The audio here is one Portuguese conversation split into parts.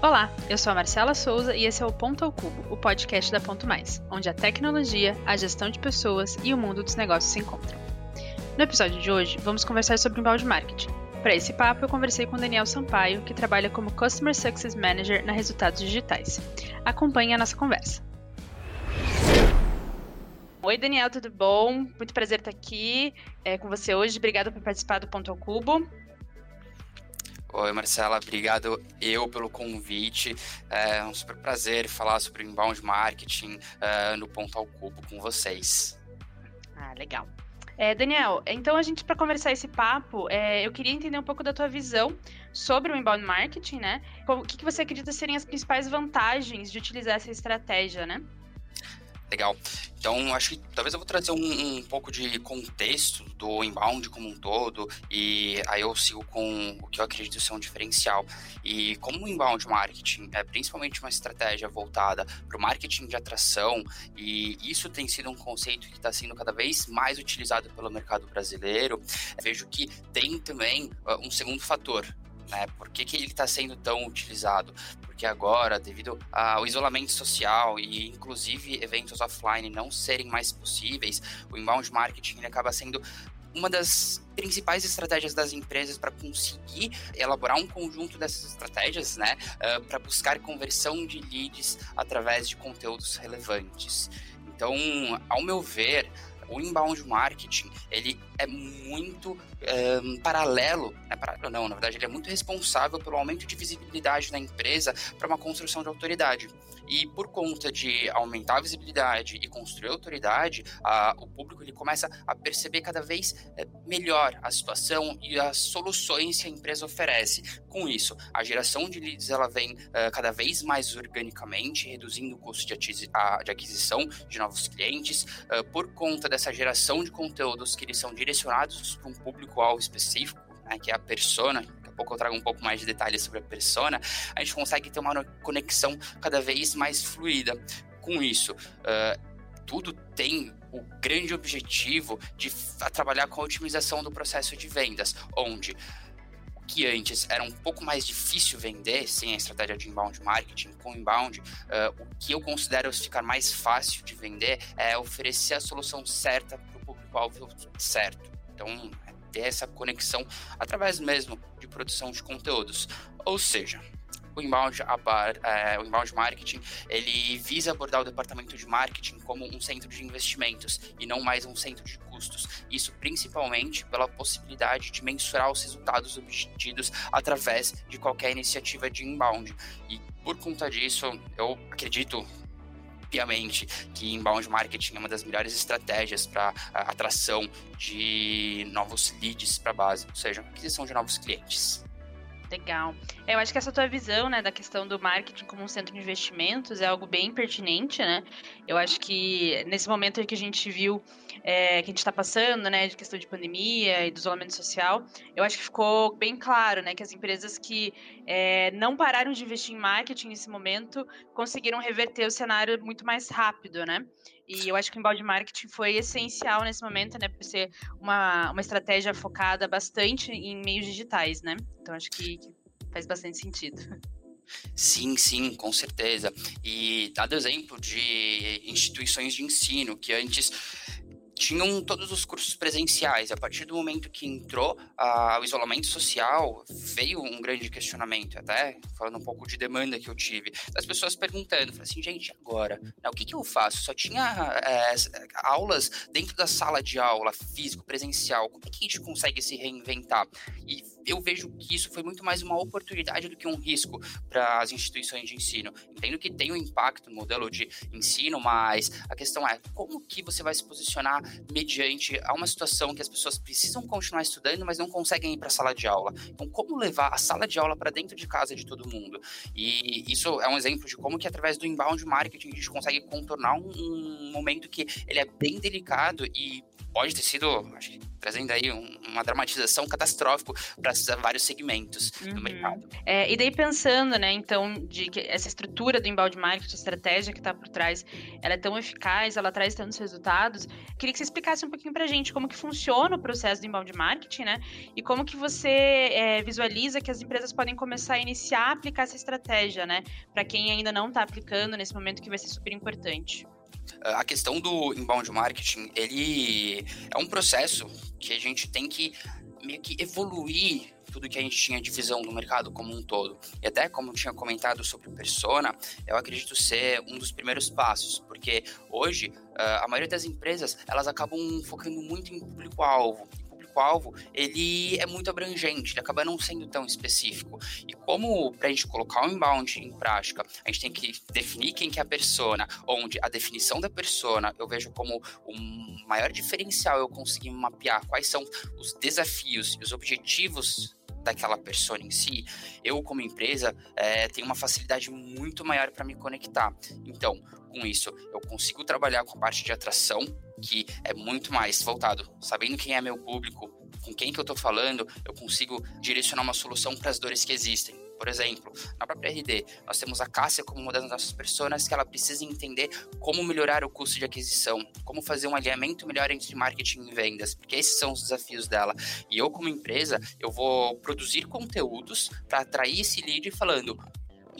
Olá, eu sou a Marcela Souza e esse é o Ponto ao Cubo, o podcast da Ponto Mais, onde a tecnologia, a gestão de pessoas e o mundo dos negócios se encontram. No episódio de hoje, vamos conversar sobre inbound marketing. Para esse papo, eu conversei com Daniel Sampaio, que trabalha como Customer Success Manager na Resultados Digitais. Acompanhe a nossa conversa. Oi, Daniel, tudo bom? Muito prazer estar aqui é, com você hoje. Obrigada por participar do Ponto ao Cubo. Oi, Marcela, obrigado eu pelo convite. É um super prazer falar sobre inbound marketing uh, no Ponto ao Cubo com vocês. Ah, legal. É, Daniel, então a gente, para conversar esse papo, é, eu queria entender um pouco da tua visão sobre o inbound marketing, né? O que, que você acredita serem as principais vantagens de utilizar essa estratégia, né? Legal. Então, acho que talvez eu vou trazer um, um, pouco de contexto do inbound como um todo, e aí eu sigo com o que eu acredito ser um diferencial. E como o inbound marketing é principalmente uma estratégia voltada para o marketing de atração, e isso tem sido um conceito que está sendo cada vez mais utilizado pelo mercado brasileiro, vejo que tem também uh, um segundo fator, né? Por que, que ele está sendo tão utilizado? Porque agora, devido ao isolamento social e inclusive eventos offline não serem mais possíveis, o inbound marketing acaba sendo uma das principais estratégias das empresas para conseguir elaborar um conjunto dessas estratégias, né, uh, para buscar conversão de leads através de conteúdos relevantes. Então, ao meu ver, o inbound marketing, ele é muito um, paralelo, né, paralelo não, na verdade ele é muito responsável pelo aumento de visibilidade da empresa para uma construção de autoridade. E por conta de aumentar a visibilidade e construir autoridade, a, o público ele começa a perceber cada vez é, melhor a situação e as soluções que a empresa oferece. Com isso, a geração de leads ela vem uh, cada vez mais organicamente, reduzindo o custo de, de aquisição de novos clientes, uh, por conta dessa geração de conteúdos que eles são direcionados para um público-alvo específico, né, que é a persona, daqui a pouco eu trago um pouco mais de detalhes sobre a persona, a gente consegue ter uma conexão cada vez mais fluida. Com isso, uh, tudo tem o grande objetivo de trabalhar com a otimização do processo de vendas, onde o que antes era um pouco mais difícil vender sem a estratégia de inbound marketing, com inbound, uh, o que eu considero ficar mais fácil de vender é oferecer a solução certa para o público-alvo certo. Então, ter essa conexão através mesmo de produção de conteúdos. Ou seja, o inbound, é, o inbound marketing, ele visa abordar o departamento de marketing como um centro de investimentos e não mais um centro de custos. Isso principalmente pela possibilidade de mensurar os resultados obtidos através de qualquer iniciativa de inbound. E por conta disso, eu acredito obviamente que inbound marketing é uma das melhores estratégias para atração de novos leads para a base, ou seja, aquisição de novos clientes. Legal. É, eu acho que essa tua visão, né, da questão do marketing como um centro de investimentos é algo bem pertinente, né? Eu acho que nesse momento que a gente viu é, que a gente está passando, né, de questão de pandemia e do isolamento social, eu acho que ficou bem claro, né, que as empresas que é, não pararam de investir em marketing nesse momento conseguiram reverter o cenário muito mais rápido, né? E eu acho que o embalde marketing foi essencial nesse momento, né? Por ser uma, uma estratégia focada bastante em meios digitais, né? Então acho que, faz bastante sentido. Sim, sim, com certeza. E dado exemplo de instituições de ensino que antes tinham todos os cursos presenciais. A partir do momento que entrou uh, o isolamento social, veio um grande questionamento, até falando um pouco de demanda que eu tive, das pessoas perguntando, assim, gente, agora, né, o que, que eu faço? Só tinha é, aulas dentro da sala de aula, físico, presencial, como é que a gente consegue se reinventar? E eu vejo que isso foi muito mais uma oportunidade do que um risco para as instituições de ensino. Entendo que tem um impacto no modelo de ensino, mas a questão é como que você vai se posicionar mediante a uma situação que as pessoas precisam continuar estudando, mas não conseguem ir para a sala de aula. Então, como levar a sala de aula para dentro de casa de todo mundo? E isso é um exemplo de como que através do inbound marketing a gente consegue contornar um, um momento que ele é bem delicado e pode ter sido, acho que trazendo aí um, uma dramatização catastrófica para vários segmentos uhum. do mercado. É, e daí pensando, né, então, de que essa estrutura do embalde marketing, a estratégia que está por trás, ela é tão eficaz, ela traz tantos resultados. Queria que você explicasse um pouquinho para a gente como que funciona o processo do embalde marketing, né, e como que você é, visualiza que as empresas podem começar a iniciar a aplicar essa estratégia, né, para quem ainda não está aplicando nesse momento que vai ser super importante a questão do inbound marketing, ele é um processo que a gente tem que meio que evoluir tudo que a gente tinha de visão do mercado como um todo. E até como eu tinha comentado sobre persona, eu acredito ser um dos primeiros passos, porque hoje a maioria das empresas elas acabam focando muito em público-alvo, público-alvo, ele é muito abrangente, ele acaba não sendo tão específico. E como para a gente colocar o inbound em prática, a gente tem que definir quem que é a persona, onde a definição da persona eu vejo como o maior diferencial eu conseguir mapear quais são os desafios e os objetivos daquela persona em si, eu como empresa é, tenho uma facilidade muito maior para me conectar. Então, com isso, eu consigo trabalhar com a parte de atração, que é muito mais voltado, sabendo quem é meu público, com quem que eu estou falando, eu consigo direcionar uma solução para as dores que existem. Por exemplo, na própria RD, nós temos a Cássia como uma das nossas pessoas que ela precisa entender como melhorar o custo de aquisição, como fazer um alinhamento melhor entre marketing e vendas, porque esses são os desafios dela. E eu, como empresa, eu vou produzir conteúdos para atrair esse lead falando: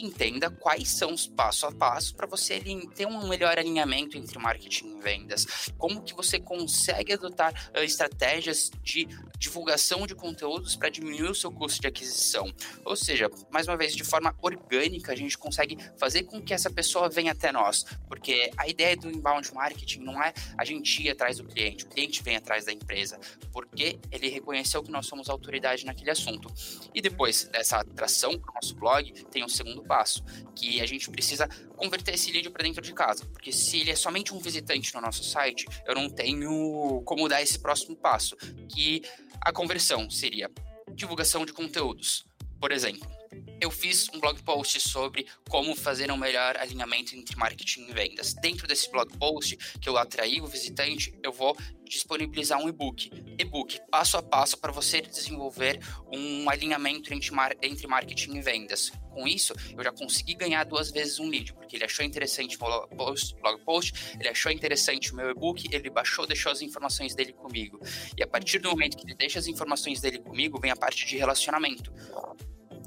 entenda quais são os passo a passo para você ter um melhor alinhamento entre marketing e vendas. Como que você consegue adotar uh, estratégias de divulgação de conteúdos para diminuir o seu custo de aquisição. Ou seja, mais uma vez, de forma orgânica, a gente consegue fazer com que essa pessoa venha até nós. Porque a ideia do inbound marketing não é a gente ir atrás do cliente, o cliente vem atrás da empresa, porque ele reconheceu que nós somos autoridade naquele assunto. E depois dessa atração para o nosso blog, tem um segundo passo, que a gente precisa converter esse lead para dentro de casa, porque se ele é somente um visitante no nosso site, eu não tenho como dar esse próximo passo, que a conversão seria divulgação de conteúdos. Por exemplo, eu fiz um blog post sobre como fazer um melhor alinhamento entre marketing e vendas. Dentro desse blog post, que eu atraí o visitante, eu vou disponibilizar um e-book. E-book passo a passo para você desenvolver um alinhamento entre, mar entre marketing e vendas. Com isso, eu já consegui ganhar duas vezes um lead, porque ele achou interessante o blog post, blog post ele achou interessante o meu e-book, ele baixou, deixou as informações dele comigo. E a partir do momento que ele deixa as informações dele comigo, vem a parte de relacionamento.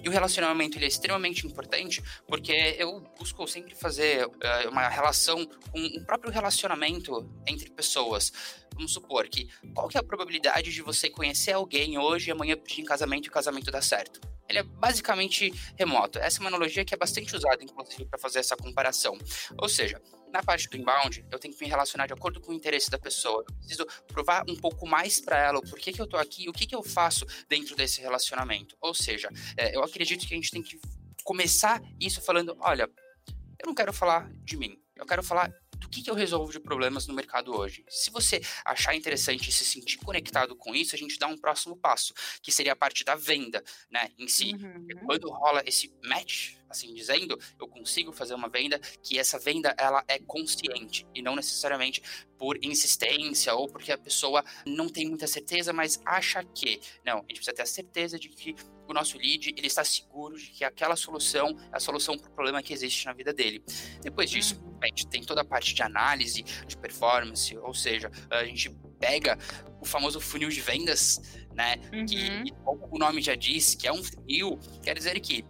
E o relacionamento ele é extremamente importante porque eu busco sempre fazer uh, uma relação com o próprio relacionamento entre pessoas. Vamos supor que qual que é a probabilidade de você conhecer alguém hoje e amanhã pedir em casamento e o casamento dar certo? Ele é basicamente remoto. Essa é uma analogia que é bastante usada, inclusive, para fazer essa comparação. Ou seja, na parte do inbound, eu tenho que me relacionar de acordo com o interesse da pessoa. Eu preciso provar um pouco mais para ela o porquê que eu tô aqui, o que, que eu faço dentro desse relacionamento. Ou seja, é, eu acredito que a gente tem que começar isso falando: olha, eu não quero falar de mim, eu quero falar do que, que eu resolvo de problemas no mercado hoje. Se você achar interessante e se sentir conectado com isso, a gente dá um próximo passo, que seria a parte da venda, né, em si. Uhum. Quando rola esse match, assim dizendo, eu consigo fazer uma venda que essa venda ela é consciente e não necessariamente por insistência ou porque a pessoa não tem muita certeza, mas acha que. Não, a gente precisa ter a certeza de que o nosso lead ele está seguro de que aquela solução é a solução para o problema que existe na vida dele. Depois disso, uhum. a gente tem toda a parte de análise, de performance, ou seja, a gente pega o famoso funil de vendas, né? Uhum. Que o nome já diz que é um funil, quer dizer que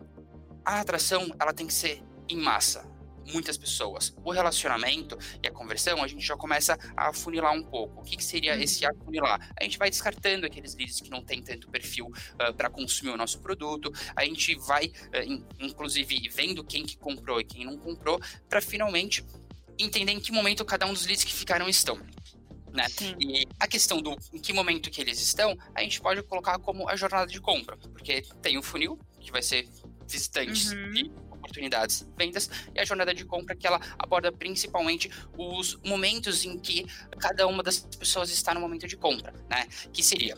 a atração ela tem que ser em massa, muitas pessoas. O relacionamento e a conversão, a gente já começa a afunilar um pouco. O que, que seria uhum. esse afunilar? A gente vai descartando aqueles leads que não tem tanto perfil uh, para consumir o nosso produto. A gente vai, uh, in, inclusive, vendo quem que comprou e quem não comprou, para finalmente entender em que momento cada um dos leads que ficaram estão. Né? E a questão do em que momento que eles estão, a gente pode colocar como a jornada de compra, porque tem o funil, que vai ser visitantes uhum. e oportunidades, vendas, e a jornada de compra que ela aborda principalmente os momentos em que cada uma das pessoas está no momento de compra, né? Que seria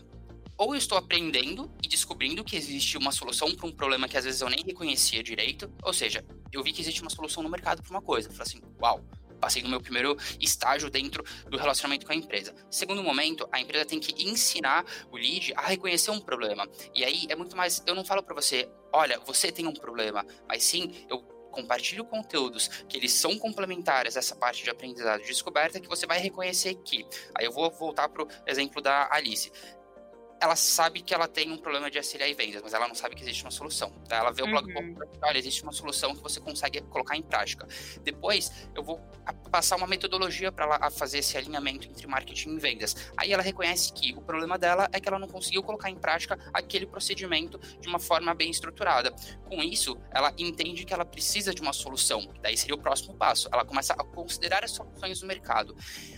ou eu estou aprendendo e descobrindo que existe uma solução para um problema que às vezes eu nem reconhecia direito, ou seja, eu vi que existe uma solução no mercado para uma coisa, eu falei assim, uau, passei no meu primeiro estágio dentro do relacionamento com a empresa. Segundo momento, a empresa tem que ensinar o lead a reconhecer um problema. E aí é muito mais, eu não falo para você, olha, você tem um problema, mas sim, eu compartilho conteúdos que eles são complementares a essa parte de aprendizado e descoberta que você vai reconhecer que. Aí eu vou voltar para o exemplo da Alice ela sabe que ela tem um problema de SLA e vendas, mas ela não sabe que existe uma solução. Tá? Ela vê o blog uhum. post, olha, existe uma solução que você consegue colocar em prática. Depois, eu vou passar uma metodologia para ela fazer esse alinhamento entre marketing e vendas. Aí ela reconhece que o problema dela é que ela não conseguiu colocar em prática aquele procedimento de uma forma bem estruturada. Com isso, ela entende que ela precisa de uma solução. Daí seria o próximo passo. Ela começa a considerar as soluções do mercado.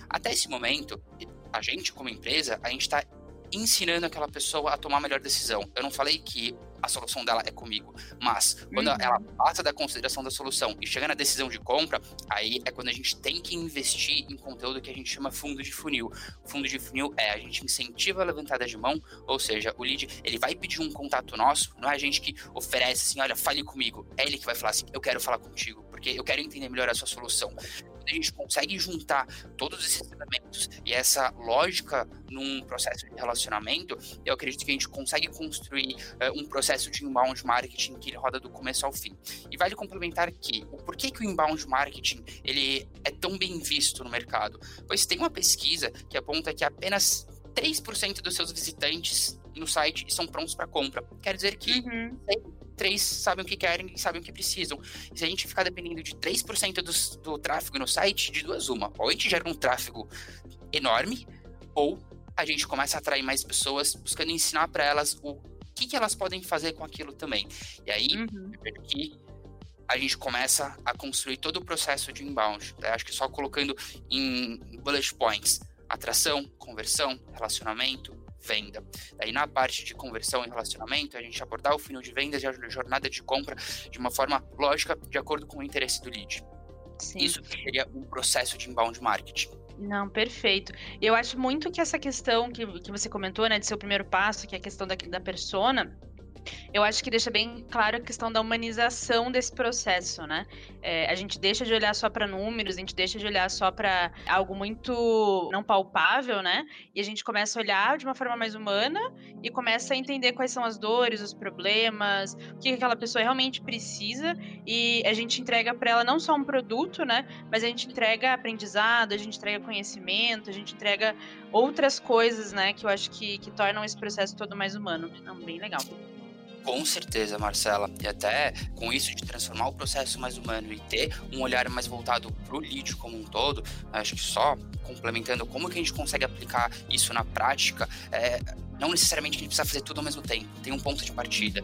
Até esse momento, a gente, como empresa, a gente está ensinando aquela pessoa a tomar a melhor decisão. Eu não falei que a solução dela é comigo, mas quando uhum. ela passa da consideração da solução e chega na decisão de compra, aí é quando a gente tem que investir em conteúdo que a gente chama fundo de funil. Fundo de funil é a gente incentiva a levantada de mão, ou seja, o lead ele vai pedir um contato nosso, não é a gente que oferece assim, olha, fale comigo, é ele que vai falar assim, eu quero falar contigo, porque eu quero entender melhor a sua solução a gente consegue juntar todos esses elementos e essa lógica num processo de relacionamento, eu acredito que a gente consegue construir uh, um processo de inbound marketing que ele roda do começo ao fim. E vale complementar que o porquê que o inbound marketing ele é tão bem visto no mercado? Pois tem uma pesquisa que aponta que apenas 3% dos seus visitantes no site estão prontos para compra. Quer dizer que uhum três sabem o que querem e sabem o que precisam. E se a gente ficar dependendo de 3% do, do tráfego no site, de duas uma, ou a gente gera um tráfego enorme, ou a gente começa a atrair mais pessoas buscando ensinar para elas o que, que elas podem fazer com aquilo também. E aí, uhum. que a gente começa a construir todo o processo de inbound. Né? Acho que só colocando em bullet points, atração, conversão, relacionamento, venda. Daí na parte de conversão e relacionamento, a gente abordar o funil de vendas e a jornada de compra de uma forma lógica, de acordo com o interesse do lead. Sim. Isso seria um processo de inbound marketing. Não, perfeito. Eu acho muito que essa questão que, que você comentou, né, de ser o primeiro passo, que é a questão da, da persona, eu acho que deixa bem claro a questão da humanização desse processo, né? É, a gente deixa de olhar só para números, a gente deixa de olhar só para algo muito não palpável, né? E a gente começa a olhar de uma forma mais humana e começa a entender quais são as dores, os problemas, o que aquela pessoa realmente precisa e a gente entrega para ela não só um produto, né? Mas a gente entrega aprendizado, a gente entrega conhecimento, a gente entrega outras coisas, né? Que eu acho que, que tornam esse processo todo mais humano. Então, bem legal. Com certeza, Marcela. E até com isso de transformar o processo mais humano e ter um olhar mais voltado para o lead como um todo, acho que só complementando como que a gente consegue aplicar isso na prática, é, não necessariamente a gente precisa fazer tudo ao mesmo tempo. Tem um ponto de partida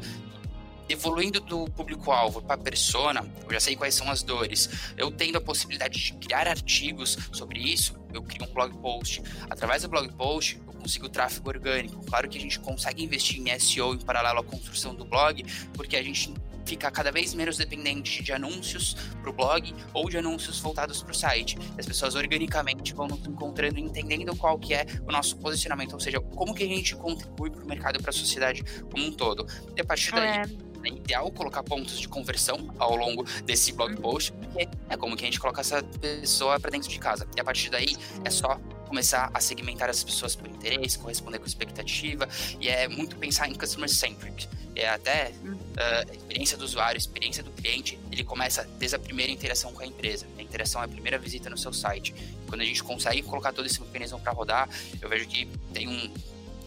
evoluindo do público-alvo para a persona, eu já sei quais são as dores. Eu tendo a possibilidade de criar artigos sobre isso, eu crio um blog post. Através do blog post, consigo tráfego orgânico. Claro que a gente consegue investir em SEO em paralelo à construção do blog, porque a gente fica cada vez menos dependente de anúncios para o blog ou de anúncios voltados para o site. As pessoas organicamente vão nos encontrando, entendendo qual que é o nosso posicionamento, ou seja, como que a gente contribui para o mercado e para a sociedade como um todo. E a partir daí, é é ideal colocar pontos de conversão ao longo desse blog uhum. post, porque é como que a gente coloca essa pessoa para dentro de casa. E a partir daí é só começar a segmentar as pessoas por interesse, corresponder com expectativa, e é muito pensar em customer centric. É até uh, experiência do usuário, experiência do cliente, ele começa desde a primeira interação com a empresa. A interação é a primeira visita no seu site. Quando a gente consegue colocar todo esse mecanismo para rodar, eu vejo que tem um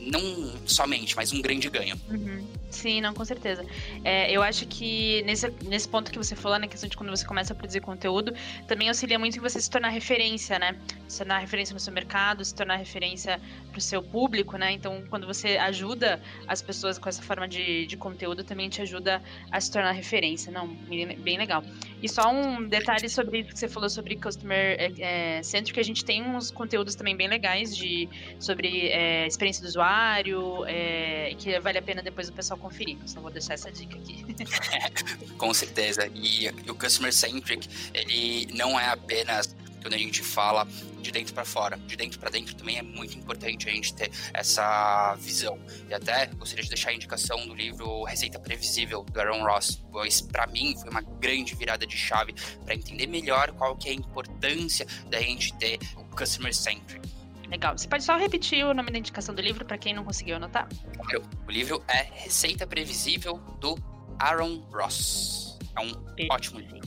não somente, mas um grande ganho. Uhum. Sim, não, com certeza. É, eu acho que nesse, nesse ponto que você falou, na questão de quando você começa a produzir conteúdo, também auxilia muito em você se tornar referência, né? Se tornar referência no seu mercado, se tornar referência para o seu público, né? Então, quando você ajuda as pessoas com essa forma de, de conteúdo, também te ajuda a se tornar referência. Não, bem legal. E só um detalhe sobre isso que você falou sobre Customer é, é Centric, a gente tem uns conteúdos também bem legais de, sobre é, experiência do usuário, é, que vale a pena depois o pessoal conferir. Só vou deixar essa dica aqui. Com certeza. E, o Customer Centric, ele não é apenas quando a gente fala de dentro para fora. De dentro para dentro também é muito importante a gente ter essa visão. E até gostaria de deixar a indicação do livro Receita Previsível do Aaron Ross, pois para mim foi uma grande virada de chave para entender melhor qual que é a importância da gente ter o customer centric. Legal. Você pode só repetir o nome da indicação do livro para quem não conseguiu anotar? Claro. O livro é Receita Previsível do Aaron Ross. É um Perfeito. ótimo livro.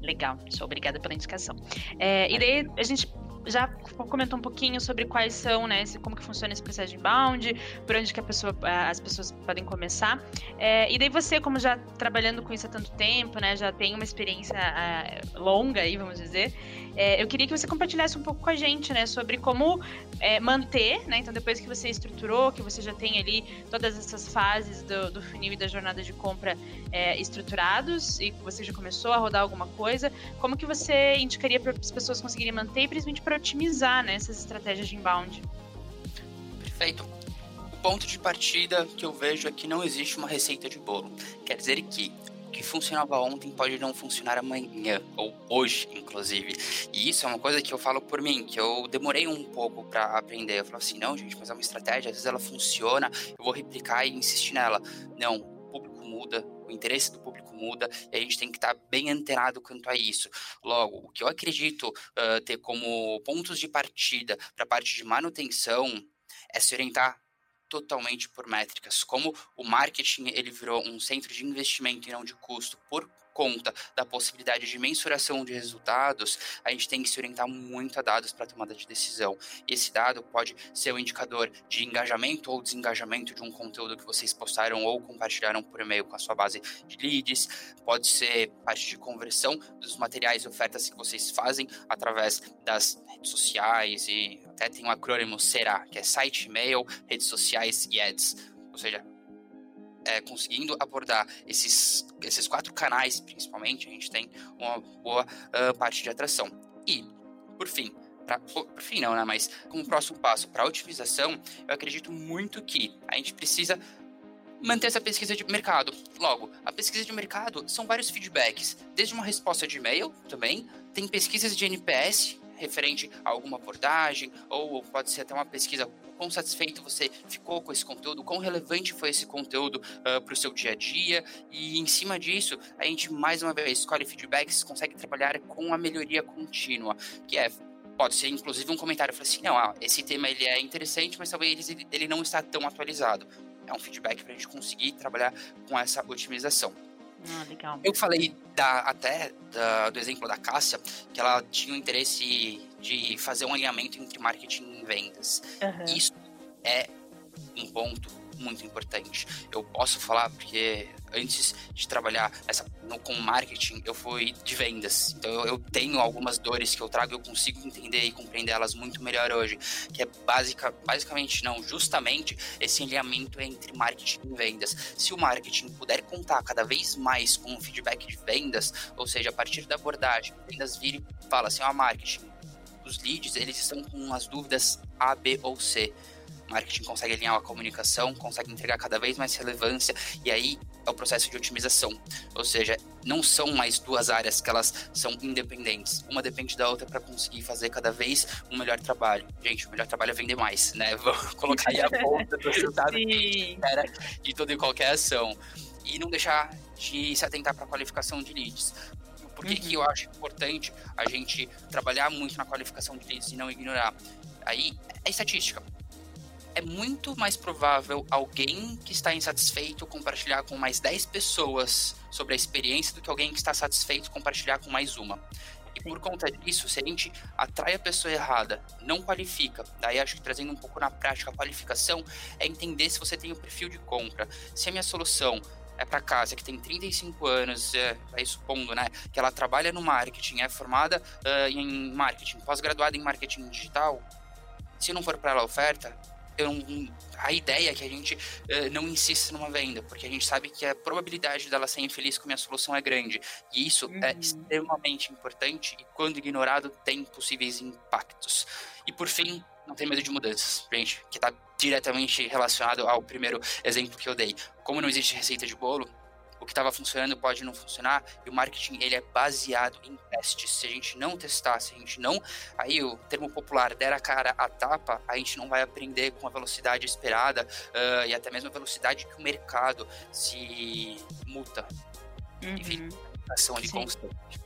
Legal, sou obrigada pela indicação. É, e daí a gente já comentou um pouquinho sobre quais são, né, como que funciona esse processo de inbound, por onde que a pessoa, as pessoas podem começar. É, e daí você, como já trabalhando com isso há tanto tempo, né, já tem uma experiência uh, longa aí, vamos dizer, é, eu queria que você compartilhasse um pouco com a gente, né, sobre como é, manter, né, então depois que você estruturou, que você já tem ali todas essas fases do, do funil e da jornada de compra é, estruturados e você já começou a rodar alguma coisa, como que você indicaria para as pessoas conseguirem manter principalmente para otimizar né, essas estratégias de inbound? Perfeito. O ponto de partida que eu vejo é que não existe uma receita de bolo. Quer dizer que o que funcionava ontem pode não funcionar amanhã, ou hoje, inclusive. E isso é uma coisa que eu falo por mim, que eu demorei um pouco para aprender. Eu falo assim, não, gente, mas é uma estratégia, às vezes ela funciona, eu vou replicar e insistir nela. Não, o público muda, o interesse do público muda e a gente tem que estar bem antenado quanto a isso. Logo, o que eu acredito uh, ter como pontos de partida para a parte de manutenção é se orientar totalmente por métricas. Como o marketing ele virou um centro de investimento e não de custo por conta da possibilidade de mensuração de resultados, a gente tem que se orientar muito a dados para tomada de decisão. E esse dado pode ser um indicador de engajamento ou desengajamento de um conteúdo que vocês postaram ou compartilharam por e-mail com a sua base de leads, pode ser parte de conversão dos materiais e ofertas que vocês fazem através das redes sociais e até tem um acrônimo SERA, que é site, e-mail, redes sociais e ads. Ou seja, é, conseguindo abordar esses, esses quatro canais, principalmente, a gente tem uma boa uh, parte de atração. E, por fim, pra, por, fim não, né? Mas como próximo passo para otimização, eu acredito muito que a gente precisa manter essa pesquisa de mercado. Logo, a pesquisa de mercado são vários feedbacks, desde uma resposta de e-mail também, tem pesquisas de NPS referente a alguma abordagem, ou pode ser até uma pesquisa quão satisfeito você ficou com esse conteúdo, quão relevante foi esse conteúdo uh, ah, para o seu dia a dia, e em cima disso, a gente mais uma vez escolhe feedbacks, consegue trabalhar com a melhoria contínua, que é pode ser inclusive um comentário, fala assim, não, ah, esse tema ele é interessante, mas talvez ele, ele não está tão atualizado. É um feedback para a gente conseguir trabalhar com essa otimização. Ah, legal. Eu falei da, até da, do exemplo da Cássia, que ela tinha o interesse de fazer um alinhamento entre marketing vendas. Uhum. Isso é um ponto muito importante. Eu posso falar porque antes de trabalhar essa, no, com marketing, eu fui de vendas. Então eu, eu, tenho algumas dores que eu trago e eu consigo entender e compreender elas muito melhor hoje. Que é básica, basicamente, não, justamente esse alinhamento entre marketing e vendas. Se o marketing puder contar cada vez mais com um feedback de vendas, ou seja, a partir da abordagem, vendas vira e fala assim, ó, oh, marketing, os leads, eles estão com as dúvidas A, B ou C marketing consegue alinhar a comunicação, consegue entregar cada vez mais relevância, e aí é o processo de otimização. Ou seja, não são mais duas áreas que elas são independentes. Uma depende da outra para conseguir fazer cada vez um melhor trabalho. Gente, o melhor trabalho é vender mais, né? Vou colocar aí a ponta do resultado de toda e qualquer ação. E não deixar de se atentar para a qualificação de leads. Por que, uhum. que eu acho importante a gente trabalhar muito na qualificação de leads e não ignorar? Aí é estatística é muito mais provável alguém que está insatisfeito compartilhar com mais 10 pessoas sobre a experiência do que alguém que está satisfeito compartilhar com mais uma. E por conta disso, se a gente atrai a pessoa errada, não qualifica, daí acho que trazendo um pouco na prática a qualificação, é entender se você tem o perfil de compra. Se a minha solução é para casa que tem 35 anos, é, aí supondo, né, que ela trabalha no marketing, é formada uh, em marketing, pós-graduada em marketing digital, se não for para ela a oferta, eu, a ideia é que a gente uh, não insista numa venda, porque a gente sabe que a probabilidade dela ser infeliz com a minha solução é grande. E isso é uhum. é extremamente importante e, quando ignorado, tem possíveis impactos. E, por fim, não tem medo de mudanças, gente, que está diretamente relacionado ao primeiro exemplo que eu dei. Como não existe receita de bolo, o que estava funcionando pode não funcionar, e o marketing ele é baseado em testes. Se a gente não testar, se a gente não, aí o termo popular der a cara a tapa, a gente não vai aprender com a velocidade esperada uh, e até mesmo a velocidade que o mercado se muta. Uhum. Enfim, ação ali constante.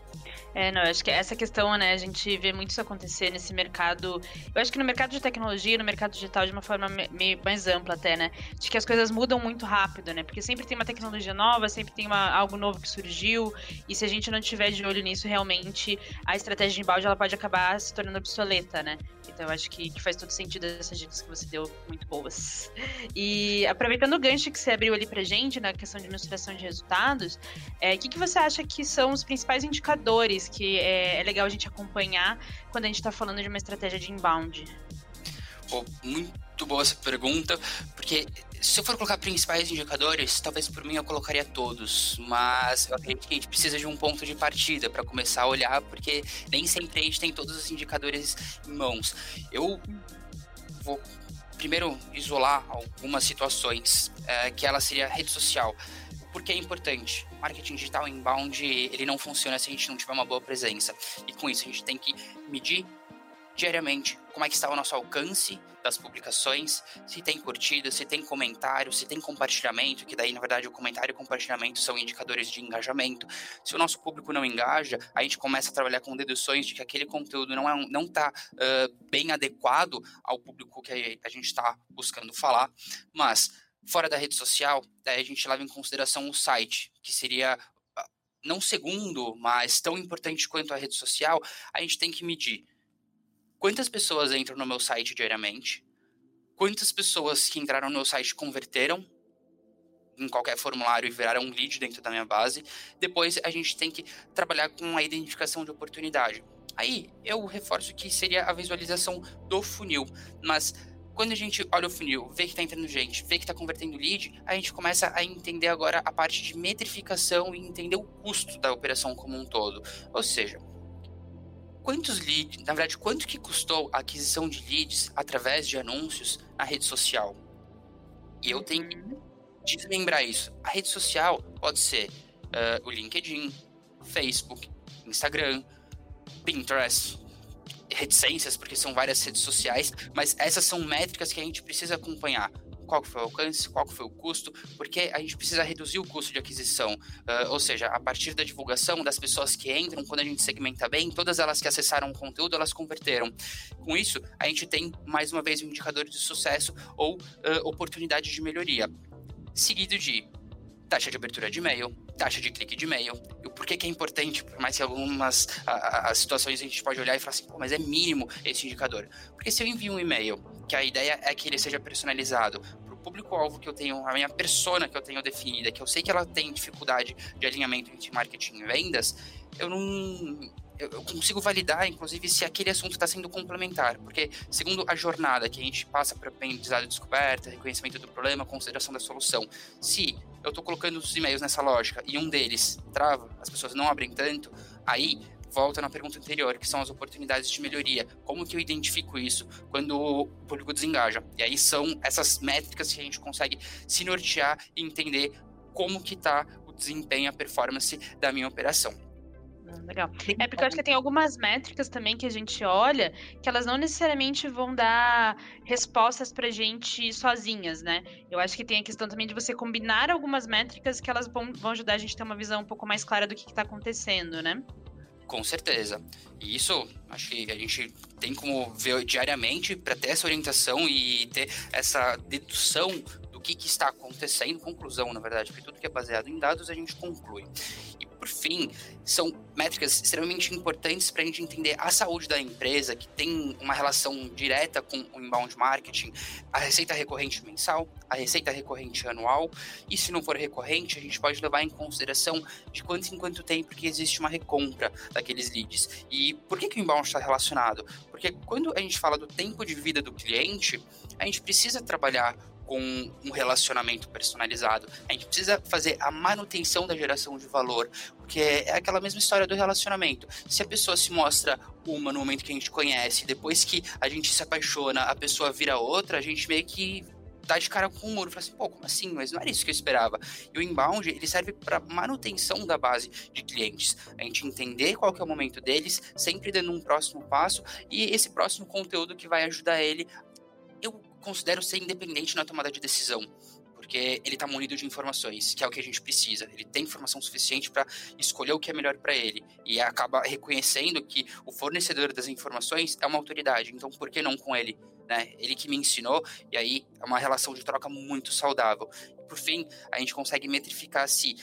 É, não, eu acho que essa questão, né, a gente vê muito isso acontecer nesse mercado. Eu acho que no mercado de tecnologia, no mercado digital, de uma forma meio mais ampla até, né? De que as coisas mudam muito rápido, né? Porque sempre tem uma tecnologia nova, sempre tem uma, algo novo que surgiu, e se a gente não tiver de olho nisso, realmente a estratégia de embalde ela pode acabar se tornando obsoleta, né? Então eu acho que, que faz todo sentido essas dicas que você deu, muito boas. E aproveitando o gancho que você abriu ali pra gente, na questão de mensuração de resultados, o é, que, que você acha que são os principais indicadores que é, é legal a gente acompanhar quando a gente está falando de uma estratégia de inbound? Muito boa essa pergunta, porque se eu for colocar principais indicadores, talvez por mim eu colocaria todos, mas eu acredito que a gente precisa de um ponto de partida para começar a olhar, porque nem sempre a gente tem todos os indicadores em mãos. Eu vou primeiro isolar algumas situações, é, que ela seria rede social. Porque é importante. Marketing digital inbound, ele não funciona se a gente não tiver uma boa presença. E com isso a gente tem que medir diariamente como é que está o nosso alcance das publicações, se tem curtida, se tem comentário, se tem compartilhamento, que daí na verdade o comentário e o compartilhamento são indicadores de engajamento. Se o nosso público não engaja, a gente começa a trabalhar com deduções de que aquele conteúdo não é não está uh, bem adequado ao público que a gente está buscando falar, mas fora da rede social, daí a gente leva em consideração o site, que seria não segundo, mas tão importante quanto a rede social, a gente tem que medir quantas pessoas entram no meu site diariamente, quantas pessoas que entraram no meu site converteram em qualquer formulário e viraram um lead dentro da minha base. Depois a gente tem que trabalhar com a identificação de oportunidade. Aí eu reforço que seria a visualização do funil, mas quando a gente olha o funil, vê que está entrando gente, vê que está convertendo lead, a gente começa a entender agora a parte de metrificação e entender o custo da operação como um todo. Ou seja, quantos leads, na verdade, quanto que custou a aquisição de leads através de anúncios na rede social? E eu tenho que uhum. desmembrar isso. A rede social pode ser uh, o LinkedIn, Facebook, Instagram, Pinterest, reticências, porque são várias redes sociais, mas essas são métricas que a gente precisa acompanhar qual foi o alcance, qual foi o custo, porque a gente precisa reduzir o custo de aquisição. Uh, ou seja, a partir da divulgação das pessoas que entram, quando a gente segmenta bem, todas elas que acessaram o conteúdo, elas converteram. Com isso, a gente tem, mais uma vez, um indicador de sucesso ou uh, oportunidade de melhoria. Seguido de taxa de abertura de e-mail, taxa de clique de e-mail. E o porquê que é importante, por mais que algumas a, a, situações a gente pode olhar e falar assim, Pô, mas é mínimo esse indicador. Porque se eu envio um e-mail, que a ideia é que ele seja personalizado para o público-alvo que eu tenho, a minha persona que eu tenho definida, que eu sei que ela tem dificuldade de alinhamento entre marketing e vendas, eu não eu, consigo validar, inclusive, se aquele assunto está sendo complementar, porque segundo a jornada que a gente passa para aprendizado e descoberta, reconhecimento do problema, consideração da solução, se eu estou colocando os e-mails nessa lógica e um deles trava, as pessoas não abrem tanto, aí volta na pergunta anterior, que são as oportunidades de melhoria. Como que eu identifico isso quando o público desengaja? E aí são essas métricas que a gente consegue se nortear e entender como que está o desempenho, a performance da minha operação. Legal. É porque eu acho que tem algumas métricas também que a gente olha que elas não necessariamente vão dar respostas pra gente sozinhas, né? Eu acho que tem a questão também de você combinar algumas métricas que elas vão, vão ajudar a gente a ter uma visão um pouco mais clara do que, está acontecendo, né? Com certeza. E isso, acho que a gente tem como ver diariamente para ter essa orientação e ter essa dedução do que, que está acontecendo, conclusão, na verdade, porque tudo que é baseado em dados a gente conclui. Por fim, são métricas extremamente importantes para a gente entender a saúde da empresa, que tem uma relação direta com o inbound marketing, a receita recorrente mensal, a receita recorrente anual, e se não for recorrente, a gente pode levar em consideração de quanto em quanto tempo que existe uma recompra daqueles leads. E por que, que o inbound está relacionado? Porque quando a gente fala do tempo de vida do cliente, a gente precisa trabalhar com um relacionamento personalizado. A gente precisa fazer a manutenção da geração de valor, porque é aquela mesma história do relacionamento. Se a pessoa se mostra uma no momento que a gente conhece, depois que a gente se apaixona, a pessoa vira outra, a gente meio que dá de cara com o muro. Fala assim, pô, como assim? Mas não era isso que eu esperava. E o inbound, ele serve para manutenção da base de clientes. A gente entender qual que é o momento deles, sempre dando um próximo passo e esse próximo conteúdo que vai ajudar ele, considero ser independente na tomada de decisão porque ele está munido de informações, que é o que a gente precisa. Ele tem informação suficiente para escolher o que é melhor para ele e acaba reconhecendo que o fornecedor das informações é uma autoridade. Então, por que não com ele? Né? Ele que me ensinou e aí é uma relação de troca muito saudável. E, por fim, a gente consegue metrificar se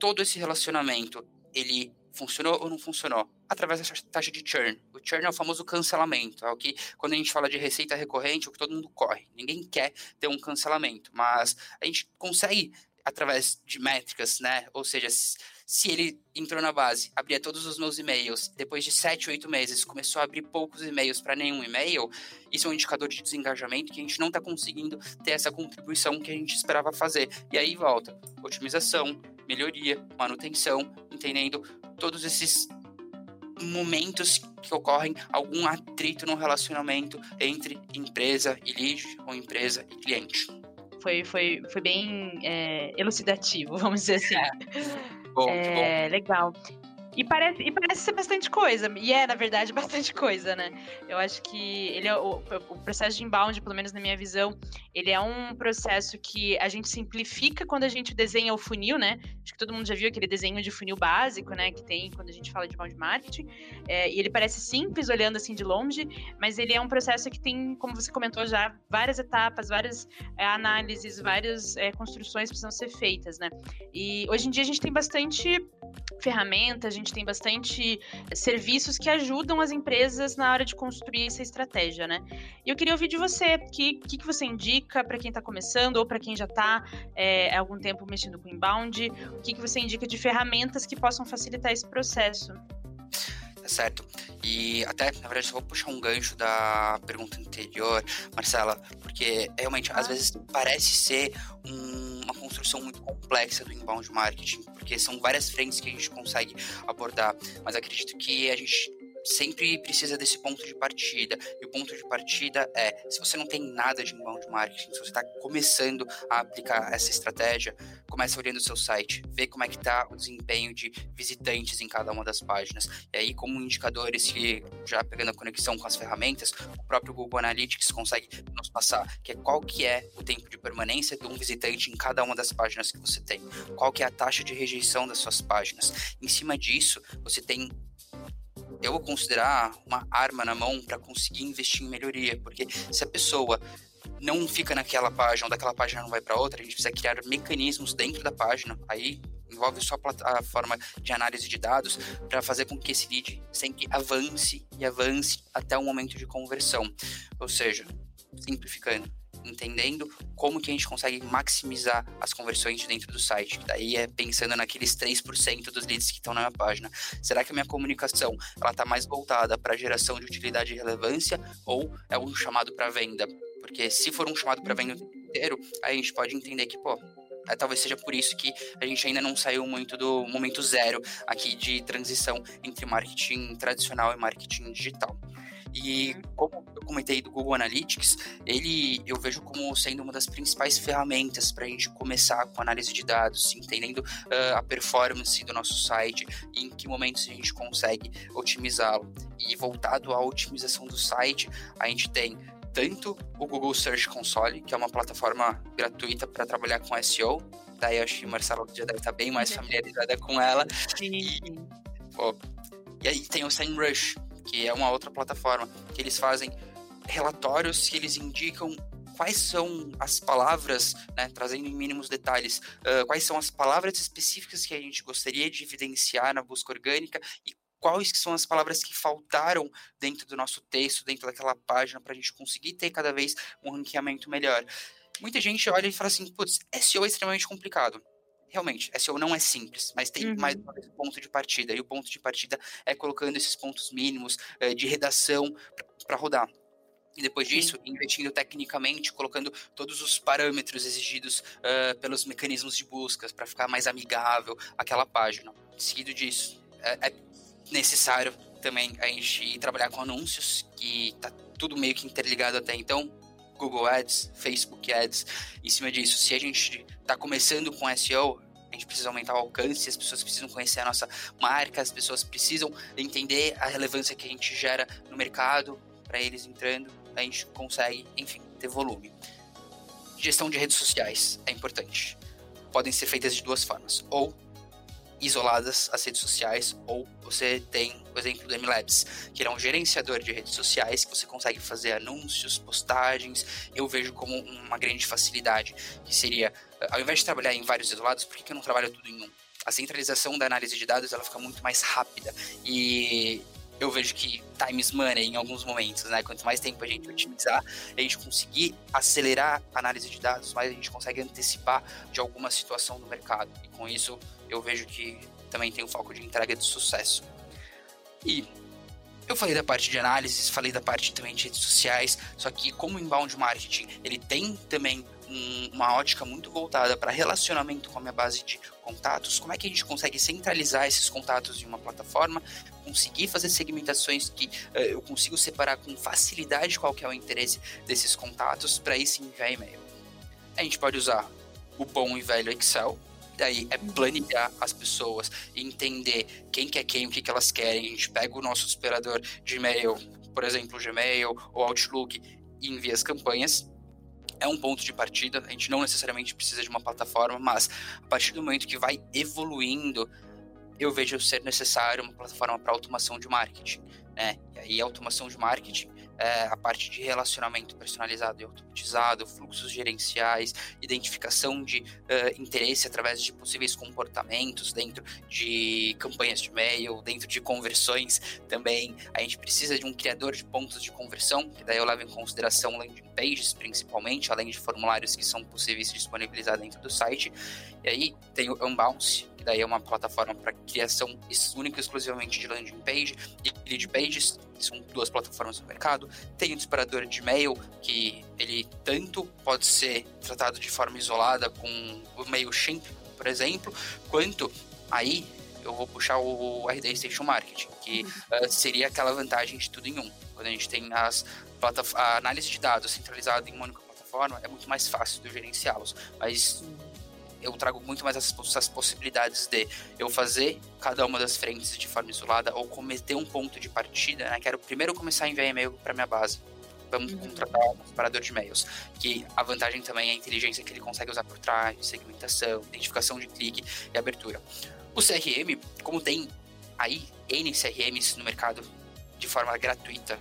todo esse relacionamento ele funcionou ou não funcionou? Através da taxa de churn. O churn é o famoso cancelamento. É o que, quando a gente fala de receita recorrente, é o que todo mundo corre. Ninguém quer ter um cancelamento, mas a gente consegue, através de métricas, né? Ou seja, se ele entrou na base, abria todos os meus e-mails, depois de 7, 8 meses começou a abrir poucos e-mails para nenhum e-mail, isso é um indicador de desengajamento que a gente não está conseguindo ter essa contribuição que a gente esperava fazer. E aí volta otimização, melhoria, manutenção, entendendo todos esses momentos que ocorrem algum atrito no relacionamento entre empresa e lead ou empresa e cliente. Foi, foi, foi bem é, elucidativo, vamos dizer assim. É. Bom, é, bom. Legal. E parece, e parece ser bastante coisa. E é, na verdade, bastante coisa, né? Eu acho que ele é o, o, processo de inbound, pelo menos na minha visão, ele é um processo que a gente simplifica quando a gente desenha o funil, né? Acho que todo mundo já viu aquele desenho de funil básico, né? Que tem quando a gente fala de inbound marketing. É, e ele parece simples olhando assim de longe, mas ele é um processo que tem, como você comentou já, várias etapas, várias é, análises, várias é, construções precisam ser feitas, né? E hoje em dia a gente tem bastante ferramentas, a gente tem bastante serviços que ajudam as empresas na hora de construir essa estratégia, né? E eu queria ouvir de você, o que, que, que, você indica para quem está começando ou para quem já está é, há algum tempo mexendo com inbound? O que, que você indica de ferramentas que possam facilitar esse processo? Tá certo. E até, na verdade, eu vou puxar um gancho da pergunta anterior, Marcela, porque realmente, ah. às vezes, parece ser um, uma construção muito complexa do inbound marketing, porque são várias frentes que a gente consegue abordar, mas acredito que a gente sempre precisa desse ponto de partida. E o ponto de partida é, se você não tem nada de inbound marketing, se você está começando a aplicar essa estratégia, comece olhando o seu site, vê como é que está o desempenho de visitantes em cada uma das páginas. E aí, como indicadores que, já pegando a conexão com as ferramentas, o próprio Google Analytics consegue nos passar, que é qual que é o tempo de permanência de um visitante em cada uma das páginas que você tem, qual que é a taxa de rejeição das suas páginas. Em cima disso, você tem eu vou considerar uma arma na mão para conseguir investir em melhoria, porque se a pessoa não fica naquela página ou daquela página não vai para outra, a gente precisa criar mecanismos dentro da página, aí envolve só a forma de análise de dados para fazer com que esse lead sempre avance e avance até o momento de conversão. Ou seja, simplificando, entendendo como que a gente consegue maximizar as conversões de dentro do site. Daí é pensando naqueles 3% dos leads que estão na minha página. Será que a minha comunicação ela está mais voltada para geração de utilidade e relevância ou é um chamado para venda? Porque se for um chamado para venda inteiro, a gente pode entender que, pô, é, talvez seja por isso que a gente ainda não saiu muito do momento zero aqui de transição entre marketing tradicional e marketing digital. E como eu comentei do Google Analytics, ele eu vejo como sendo uma das principais ferramentas para a gente começar com análise de dados, entendendo uh, a performance do nosso site e em que momentos a gente consegue otimizá-lo. E voltado à otimização do site, a gente tem tanto o Google Search Console, que é uma plataforma gratuita para trabalhar com SEO, daí acho que o Marcelo já deve estar bem mais uhum. familiarizada com ela. Sim. E, e aí tem o SEMrush, que é uma outra plataforma, que eles fazem relatórios que eles indicam quais são as palavras, né, trazendo em mínimos detalhes, uh, quais são as palavras específicas que a gente gostaria de evidenciar na busca orgânica e quais são as palavras que faltaram dentro do nosso texto, dentro daquela página, para a gente conseguir ter cada vez um ranqueamento melhor. Muita gente olha e fala assim, putz, SEO é extremamente complicado realmente, SEO não é simples, mas tem uhum. mais um ponto de partida. E o ponto de partida é colocando esses pontos mínimos uh, de redação para rodar. E depois disso, Sim. investindo tecnicamente, colocando todos os parâmetros exigidos uh, pelos mecanismos de busca para ficar mais amigável aquela página. Seguido disso, é, é necessário também a gente trabalhar com anúncios, que tá tudo meio que interligado até então, Google Ads, Facebook Ads. Em cima disso, se a gente está começando com SEO, a gente precisa aumentar o alcance, as pessoas precisam conhecer a nossa marca, as pessoas precisam entender a relevância que a gente gera no mercado, para eles entrando, a gente consegue, enfim, ter volume. Gestão de redes sociais é importante. Podem ser feitas de duas formas, ou isoladas as redes sociais, ou você tem o exemplo do MLabs, que é um gerenciador de redes sociais que você consegue fazer anúncios, postagens. Eu vejo como uma grande facilidade, que seria, ao invés de trabalhar em vários isolados, por que eu não trabalho tudo em um? A centralização da análise de dados ela fica muito mais rápida e eu vejo que times money em alguns momentos, né? Quanto mais tempo a gente otimizar, a gente conseguir acelerar a análise de dados, mais a gente consegue antecipar de alguma situação do mercado. E com isso, eu vejo que também tem um foco de entrega de sucesso. E eu falei da parte de análise, falei da parte também de redes sociais, só que como inbound marketing, ele tem também um, uma ótica muito voltada para relacionamento com a minha base de contatos, como é que a gente consegue centralizar esses contatos em uma plataforma, conseguir fazer segmentações que uh, eu consigo separar com facilidade qual que é o interesse desses contatos para isso enviar e-mail. A gente pode usar o bom e velho Excel, daí é planilhar as pessoas entender quem quer quem, o que, que elas querem. A gente pega o nosso operador de e-mail, por exemplo, Gmail ou Outlook, e envia as campanhas é um ponto de partida. A gente não necessariamente precisa de uma plataforma, mas a partir do momento que vai evoluindo, eu vejo ser necessário uma plataforma para automação de marketing. Né? E aí, automação de marketing é, a parte de relacionamento personalizado e automatizado, fluxos gerenciais, identificação de uh, interesse através de possíveis comportamentos dentro de campanhas de e-mail, dentro de conversões também. A gente precisa de um criador de pontos de conversão, que daí eu levo em consideração landing pages principalmente, além de formulários que são possíveis de disponibilizar dentro do site. E aí tem o Unbounce, daí é uma plataforma para criação única e exclusivamente de landing page e lead pages, são duas plataformas no mercado. Tem o disparador de e-mail, que ele tanto pode ser tratado de forma isolada com o MailChimp, por exemplo, quanto aí eu vou puxar o RD Station Marketing, que uh, seria aquela vantagem de tudo em um. Quando a gente tem as a análise de dados centralizada em uma única plataforma, é muito mais fácil de gerenciá-los. Mas eu trago muito mais essas, possibilidades de eu fazer cada uma das frentes de forma isolada ou cometer um ponto de partida, né? Quero primeiro começar a enviar e-mail para minha base. Vamos uhum. contratar um separador de e-mails. Que a vantagem também é a inteligência que ele consegue usar por trás, segmentação, identificação de clique e abertura. O CRM, como tem aí N CRMs no mercado de forma gratuita,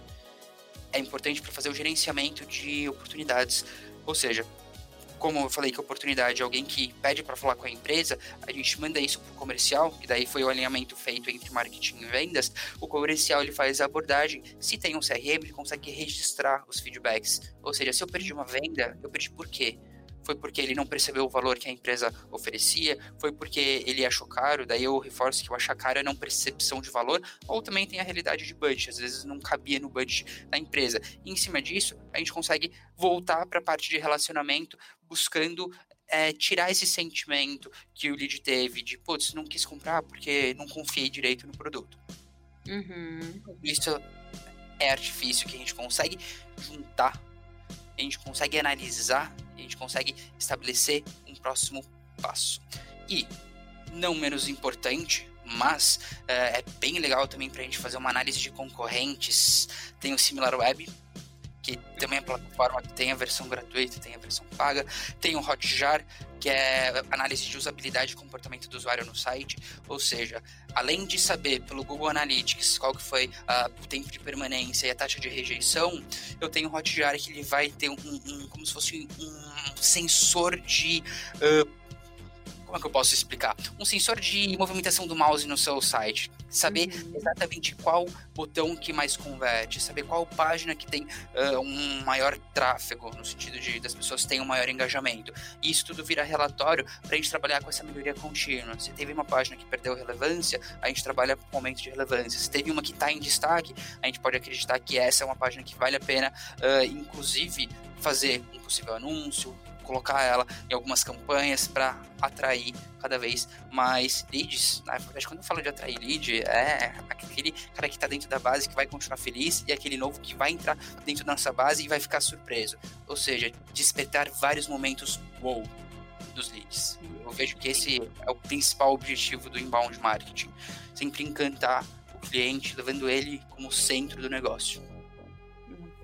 é importante para fazer o gerenciamento de oportunidades. Ou seja, como eu falei que oportunidade é alguém que pede para falar com a empresa, a gente manda isso para o comercial, que daí foi o alinhamento feito entre marketing e vendas. O comercial ele faz a abordagem. Se tem um CRM, ele consegue registrar os feedbacks. Ou seja, se eu perdi uma venda, eu perdi por quê? Foi porque ele não percebeu o valor que a empresa oferecia, foi porque ele achou caro, daí eu reforço que o achar caro é não percepção de valor, ou também tem a realidade de budget, às vezes não cabia no budget da empresa. E em cima disso, a gente consegue voltar para a parte de relacionamento, buscando é, tirar esse sentimento que o lead teve de, putz, não quis comprar porque não confiei direito no produto. Uhum. Isso é artifício que a gente consegue juntar a gente consegue analisar, a gente consegue estabelecer um próximo passo. E, não menos importante, mas é, é bem legal também para a gente fazer uma análise de concorrentes. Tem o SimilarWeb, que também é plataforma que tem a versão gratuita, tem a versão paga, tem o Hotjar, que é análise de usabilidade e comportamento do usuário no site, ou seja, além de saber pelo Google Analytics qual que foi uh, o tempo de permanência e a taxa de rejeição, eu tenho o Hotjar que ele vai ter um, um como se fosse um sensor de uh, como é que eu posso explicar? Um sensor de movimentação do mouse no seu site. Saber uhum. exatamente qual botão que mais converte, saber qual página que tem uh, um maior tráfego, no sentido de das pessoas terem um maior engajamento. E isso tudo vira relatório para a gente trabalhar com essa melhoria contínua. Se teve uma página que perdeu relevância, a gente trabalha com aumento de relevância. Se teve uma que está em destaque, a gente pode acreditar que essa é uma página que vale a pena, uh, inclusive, fazer um possível anúncio, colocar ela em algumas campanhas para atrair cada vez mais leads. Na verdade, quando eu falo de atrair lead, é aquele cara que está dentro da base que vai continuar feliz e aquele novo que vai entrar dentro da nossa base e vai ficar surpreso. Ou seja, despertar vários momentos wow dos leads. Eu vejo que esse é o principal objetivo do inbound marketing. Sempre encantar o cliente, levando ele como centro do negócio.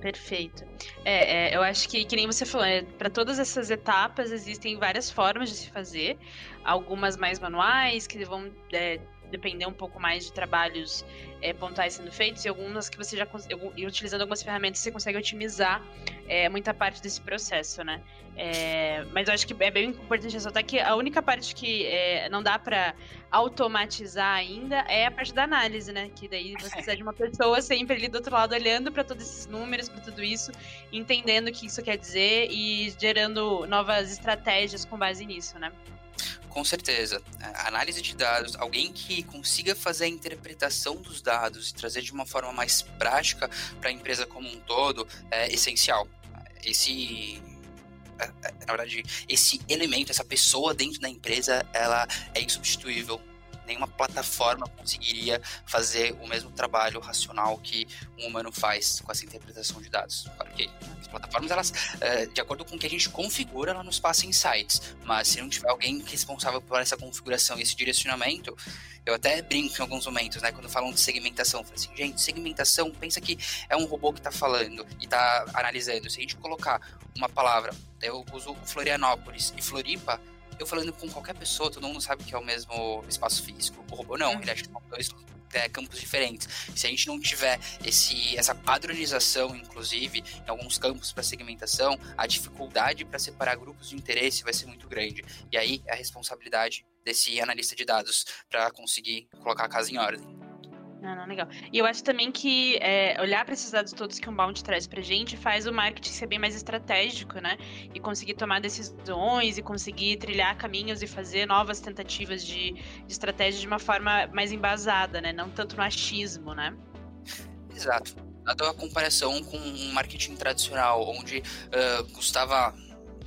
Perfeito. É, é, eu acho que, que nem você falou, é, para todas essas etapas existem várias formas de se fazer, algumas mais manuais, que vão é, depender um pouco mais de trabalhos é, pontuais sendo feitos, e algumas que você já, e utilizando algumas ferramentas, você consegue otimizar é, muita parte desse processo, né? É, mas eu acho que é bem importante ressaltar que a única parte que não dá para automatizar ainda é a parte da análise, né? Que daí você precisa de uma pessoa sempre ali do outro lado olhando para todos esses números, para tudo isso, entendendo o que isso quer dizer e gerando novas estratégias com base nisso, né? Com certeza. A análise de dados, alguém que consiga fazer a interpretação dos dados e trazer de uma forma mais prática para a empresa como um todo é essencial. Esse é, é, na verdade, esse elemento, essa pessoa dentro da empresa, ela é insubstituível. Nenhuma plataforma conseguiria fazer o mesmo trabalho racional que um humano faz com essa interpretação de dados. Claro que as plataformas, elas, é, de acordo com o que a gente configura, ela nos passa insights. Mas se não tiver alguém responsável por essa configuração e esse direcionamento, eu até brinco em alguns momentos, né? Quando falam de segmentação. Eu falo assim, gente, segmentação, pensa que é um robô que está falando e está analisando. Se a gente colocar uma palavra eu uso Florianópolis e Floripa, eu falando com qualquer pessoa, todo mundo sabe que é o mesmo espaço físico. O robô não, uhum. ele acha que são dois é, campos diferentes. Se a gente não tiver esse, essa padronização, inclusive, em alguns campos para segmentação, a dificuldade para separar grupos de interesse vai ser muito grande. E aí é a responsabilidade desse analista de dados para conseguir colocar a casa em ordem. Não, não, legal. E eu acho também que é, olhar para esses dados todos que um bound traz pra gente faz o marketing ser bem mais estratégico, né? E conseguir tomar decisões e conseguir trilhar caminhos e fazer novas tentativas de, de estratégia de uma forma mais embasada, né? Não tanto no achismo, né? Exato. Dado a comparação com um marketing tradicional, onde uh, custava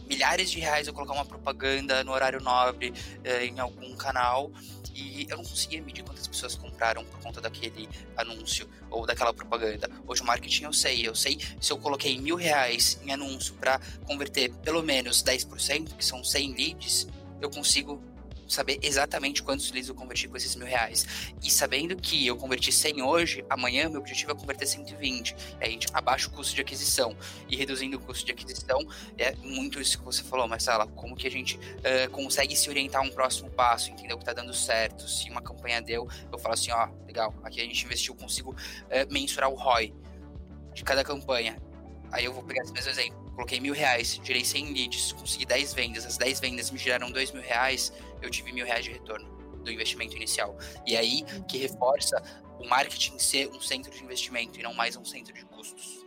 milhares de reais eu colocar uma propaganda no horário nobre uh, em algum canal e eu não conseguia medir quantas pessoas compraram por conta daquele anúncio ou daquela propaganda. Hoje o marketing eu sei, eu sei se eu coloquei mil reais em anúncio para converter pelo menos 10%, que são 100 leads, eu consigo saber exatamente quantos leads eu converti com esses mil reais. E sabendo que eu converti 100 hoje, amanhã meu objetivo é converter 120. É, a gente abaixa o custo de aquisição. E reduzindo o custo de aquisição, é muito isso que você falou, Marcela. Como que a gente uh, consegue se orientar a um próximo passo, entender o que está dando certo. Se uma campanha deu, eu falo assim, ó, legal, aqui a gente investiu, consigo uh, mensurar o ROI de cada campanha. Aí eu vou pegar esse mesmo exemplo. Coloquei mil reais, tirei 100 leads, consegui 10 vendas. As 10 vendas me geraram 2 mil reais eu tive mil reais de retorno do investimento inicial. E aí que reforça o marketing ser um centro de investimento e não mais um centro de custos.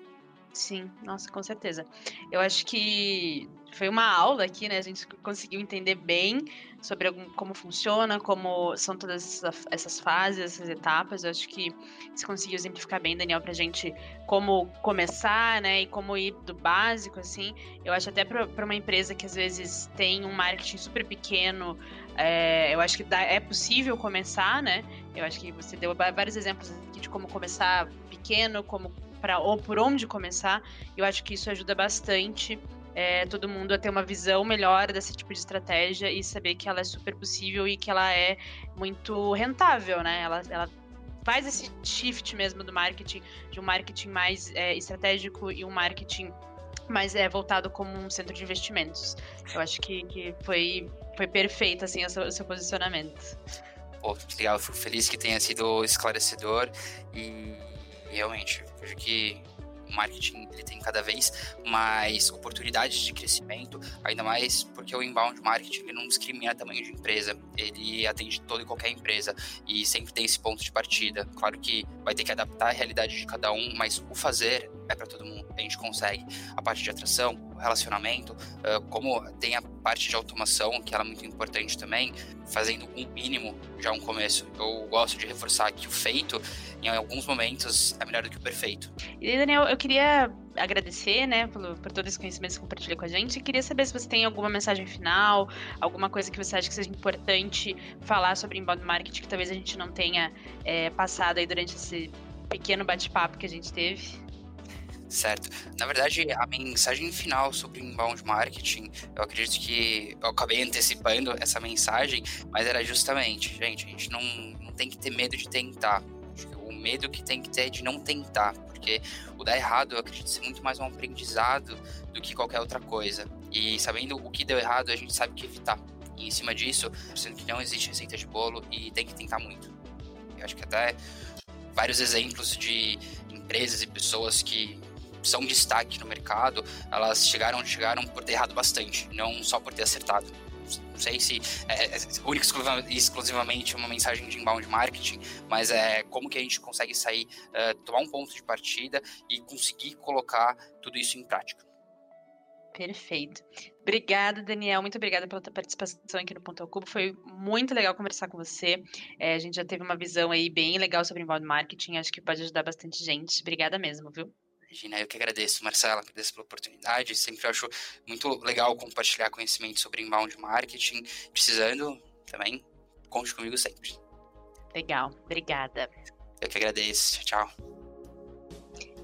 Sim, nossa, com certeza. Eu acho que foi uma aula aqui, né? A gente conseguiu entender bem sobre como funciona, como são todas essas fases, essas etapas. Eu acho que você conseguiu exemplificar bem, Daniel, pra gente como começar, né? E como ir do básico, assim. Eu acho até para uma empresa que às vezes tem um marketing super pequeno, é, eu acho que dá, é possível começar, né? Eu acho que você deu vários exemplos aqui de como começar pequeno, como para ou por onde começar. Eu acho que isso ajuda bastante é, todo mundo a ter uma visão melhor desse tipo de estratégia e saber que ela é super possível e que ela é muito rentável, né? Ela, ela faz esse shift mesmo do marketing, de um marketing mais é, estratégico e um marketing mais é, voltado como um centro de investimentos. Eu acho que, que foi, foi perfeito assim, o seu, o seu posicionamento. Pô, legal, fico feliz que tenha sido esclarecedor e realmente, vejo que o marketing ele tem cada vez mais oportunidades de crescimento, ainda mais porque o inbound marketing ele não discrimina tamanho de empresa, ele atende toda e qualquer empresa e sempre tem esse ponto de partida. Claro que vai ter que adaptar a realidade de cada um, mas o fazer é para todo mundo. A gente consegue a parte de atração, relacionamento, uh, como tem a parte de automação, que ela é muito importante também, fazendo um mínimo já um começo. Eu gosto de reforçar que o feito, em alguns momentos, é melhor do que o perfeito. E Daniel, eu queria agradecer, né, por, por todo esse conhecimento que compartilhou com a gente. E queria saber se você tem alguma mensagem final, alguma coisa que você acha que seja importante falar sobre inbound marketing que talvez a gente não tenha é, passado aí durante esse pequeno bate-papo que a gente teve. Certo. Na verdade, a mensagem final sobre inbound marketing, eu acredito que eu acabei antecipando essa mensagem, mas era justamente, gente, a gente não, não tem que ter medo de tentar. O medo que tem que ter é de não tentar, porque o dar errado eu acredito ser muito mais um aprendizado do que qualquer outra coisa. E sabendo o que deu errado, a gente sabe o que evitar. E em cima disso, sendo que não existe receita de bolo e tem que tentar muito. Eu acho que até vários exemplos de empresas e pessoas que são destaque no mercado, elas chegaram chegaram por ter errado bastante, não só por ter acertado. Não sei se é, é única exclusivamente uma mensagem de inbound marketing, mas é como que a gente consegue sair, é, tomar um ponto de partida e conseguir colocar tudo isso em prática. Perfeito. Obrigada, Daniel. Muito obrigada pela tua participação aqui no Ponto ao Cubo. Foi muito legal conversar com você. É, a gente já teve uma visão aí bem legal sobre inbound marketing. Acho que pode ajudar bastante gente. Obrigada mesmo, viu? Imagina, eu que agradeço, Marcela, agradeço pela oportunidade. Sempre acho muito legal compartilhar conhecimento sobre inbound marketing. Precisando também, conte comigo sempre. Legal, obrigada. Eu que agradeço. Tchau.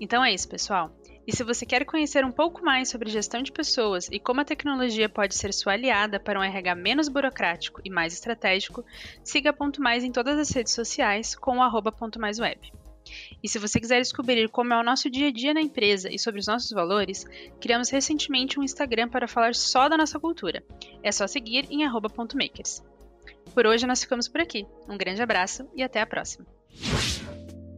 Então é isso, pessoal. E se você quer conhecer um pouco mais sobre gestão de pessoas e como a tecnologia pode ser sua aliada para um RH menos burocrático e mais estratégico, siga Ponto Mais em todas as redes sociais com o arroba Ponto Mais Web. E se você quiser descobrir como é o nosso dia a dia na empresa e sobre os nossos valores, criamos recentemente um Instagram para falar só da nossa cultura. É só seguir em @makers. Por hoje nós ficamos por aqui. Um grande abraço e até a próxima.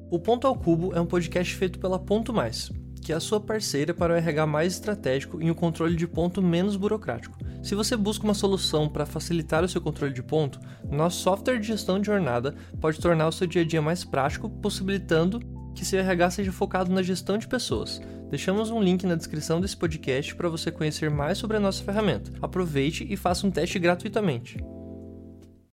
O Ponto ao Cubo é um podcast feito pela Ponto Mais, que é a sua parceira para o RH mais estratégico e um controle de ponto menos burocrático. Se você busca uma solução para facilitar o seu controle de ponto, nosso software de gestão de jornada pode tornar o seu dia a dia mais prático, possibilitando que seu RH seja focado na gestão de pessoas. Deixamos um link na descrição desse podcast para você conhecer mais sobre a nossa ferramenta. Aproveite e faça um teste gratuitamente.